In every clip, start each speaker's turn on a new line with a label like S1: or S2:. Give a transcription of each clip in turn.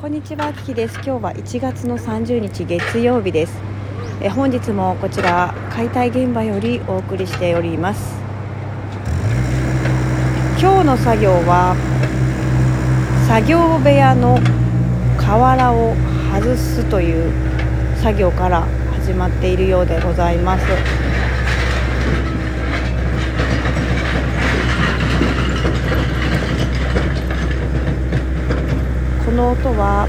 S1: こんにちは、キキです。今日は1月の30日月曜日です。え本日もこちら解体現場よりお送りしております。今日の作業は作業部屋の瓦を外すという作業から始まっているようでございます。この音は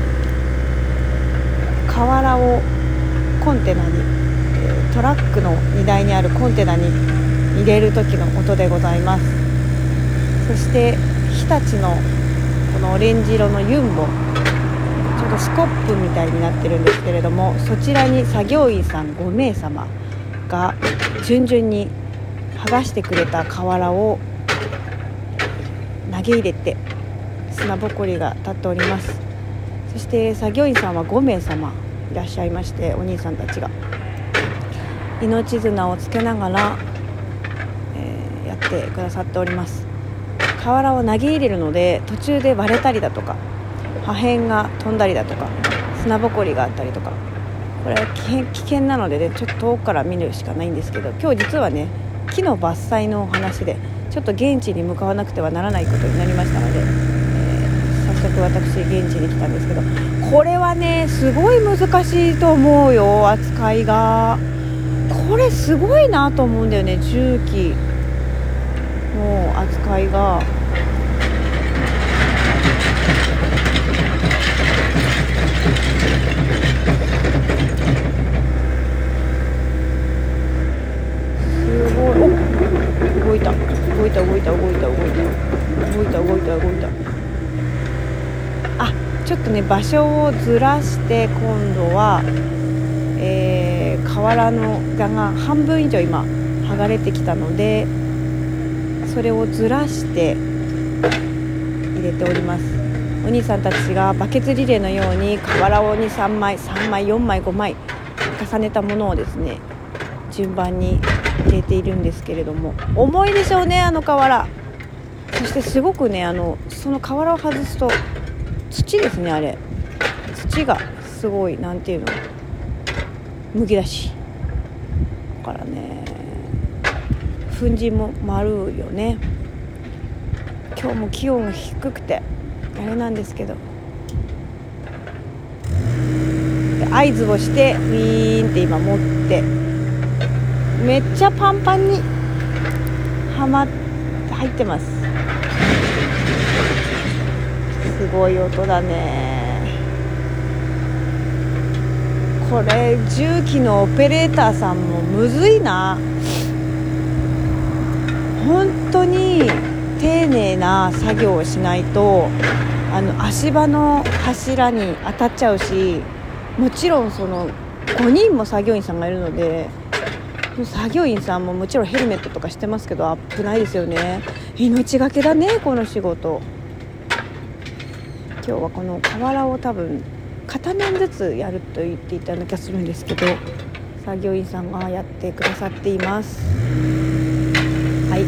S1: 瓦をコンテナにトラックの荷台にあるコンテナに入れる時の音でございます。そして日立のこのオレンジ色のユンボ。ちょっとスコップみたいになってるんですけれどもそちらに作業員さん5名様が順々に剥がしてくれた瓦を投げ入れて砂ぼこりが立っております。そして作業員さんは5名様いらっしゃいましてお兄さんたちが。命綱をつけながら、えーやってくださっております。瓦を投げ入れるので途中で割れたりだとか破片が飛んだりだとか砂ぼこりがあったりとかこれは危険危険なのでねちょっと遠くから見るしかないんですけど今日実はね木の伐採のお話でちょっと現地に向かわなくてはならないことになりましたので、私現地に来たんですけどこれはねすごい難しいと思うよ扱いが。これすごいなと思うんだよね重機の扱いが。すごい。お動いた。動いた動いた動いた動いた。動いた動いた動いた。あちょっとね場所をずらして今度は、えー、瓦の画が半分以上今剥がれてきたのでそれをずらして入れております。お兄さんたちがバケツリレーのように瓦を23枚3枚4枚5枚重ねたものをですね順番に入れているんですけれども重いでしょうねあの瓦そしてすごくねあのその瓦を外すと土ですねあれ。土がすごいなんていうの。むき出し。だからね粉塵も丸いよね。今日も気温が低くてあれなんですけど。合図をしてウィーンって今持ってめっちゃパンパンにはまっ入ってます。すごい音だね。これ重機のオペレーターさんもむずいな。本当に丁寧な作業をしないとあの足場の柱に当たっちゃうしもちろんその5人も作業員さんがいるので作業員さんももちろんヘルメットとかしてますけど危ないですよね。命がけだねこの仕事。今日はこの瓦を多分片面ずつやると言っていたような気がするんですけど作業員さんがやってくださっています。はい。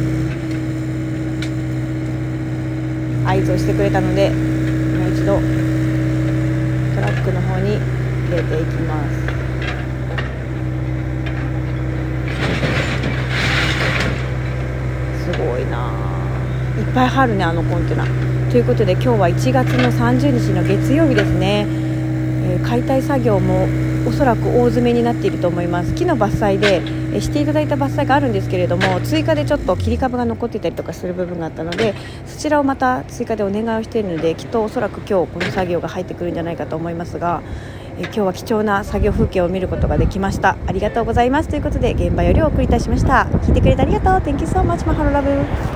S1: 合図をしてくれたのでもう一度トラックの方に入れていきます。すごいないっぱい入るねあのコンテナ。ということで今日は1月の30日の月曜日ですね、えー解体作業もおそらく大詰めになっていると思います。木の伐採で、えしていただいた伐採があるんですけれども追加でちょっと切り株が残っていたりとかする部分があったのでそちらをまた追加でお願いをしているのできっとおそらく今日この作業が入ってくるんじゃないかと思いますが、え今日は貴重な作業風景を見ることができました。ありがとうございます。ということで現場よりお送りいたしました。聞いてくれてありがとう。Thank you so much. マハロラブ